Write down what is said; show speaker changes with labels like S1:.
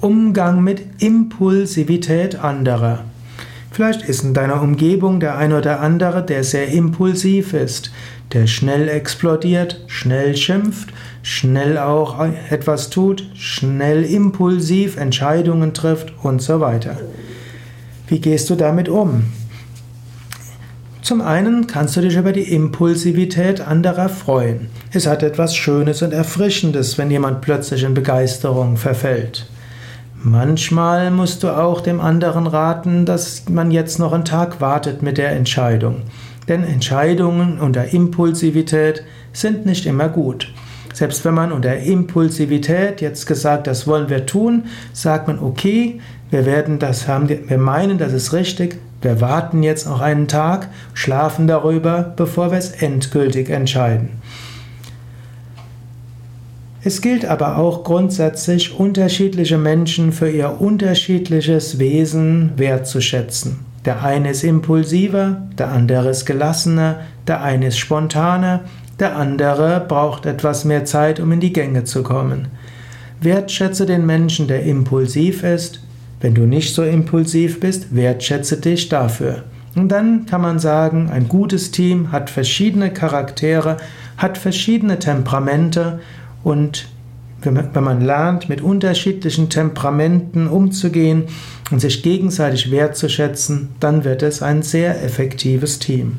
S1: Umgang mit Impulsivität anderer. Vielleicht ist in deiner Umgebung der ein oder andere, der sehr impulsiv ist, der schnell explodiert, schnell schimpft, schnell auch etwas tut, schnell impulsiv Entscheidungen trifft und so weiter. Wie gehst du damit um? Zum einen kannst du dich über die Impulsivität anderer freuen. Es hat etwas Schönes und Erfrischendes, wenn jemand plötzlich in Begeisterung verfällt. Manchmal musst du auch dem anderen raten, dass man jetzt noch einen Tag wartet mit der Entscheidung. Denn Entscheidungen unter Impulsivität sind nicht immer gut. Selbst wenn man unter Impulsivität jetzt gesagt, das wollen wir tun, sagt man, okay, wir werden das haben, wir meinen, das ist richtig, wir warten jetzt noch einen Tag, schlafen darüber, bevor wir es endgültig entscheiden. Es gilt aber auch grundsätzlich, unterschiedliche Menschen für ihr unterschiedliches Wesen wertzuschätzen. Der eine ist impulsiver, der andere ist gelassener, der eine ist spontaner, der andere braucht etwas mehr Zeit, um in die Gänge zu kommen. Wertschätze den Menschen, der impulsiv ist. Wenn du nicht so impulsiv bist, wertschätze dich dafür. Und dann kann man sagen, ein gutes Team hat verschiedene Charaktere, hat verschiedene Temperamente und wenn man lernt, mit unterschiedlichen Temperamenten umzugehen und sich gegenseitig wertzuschätzen, dann wird es ein sehr effektives Team.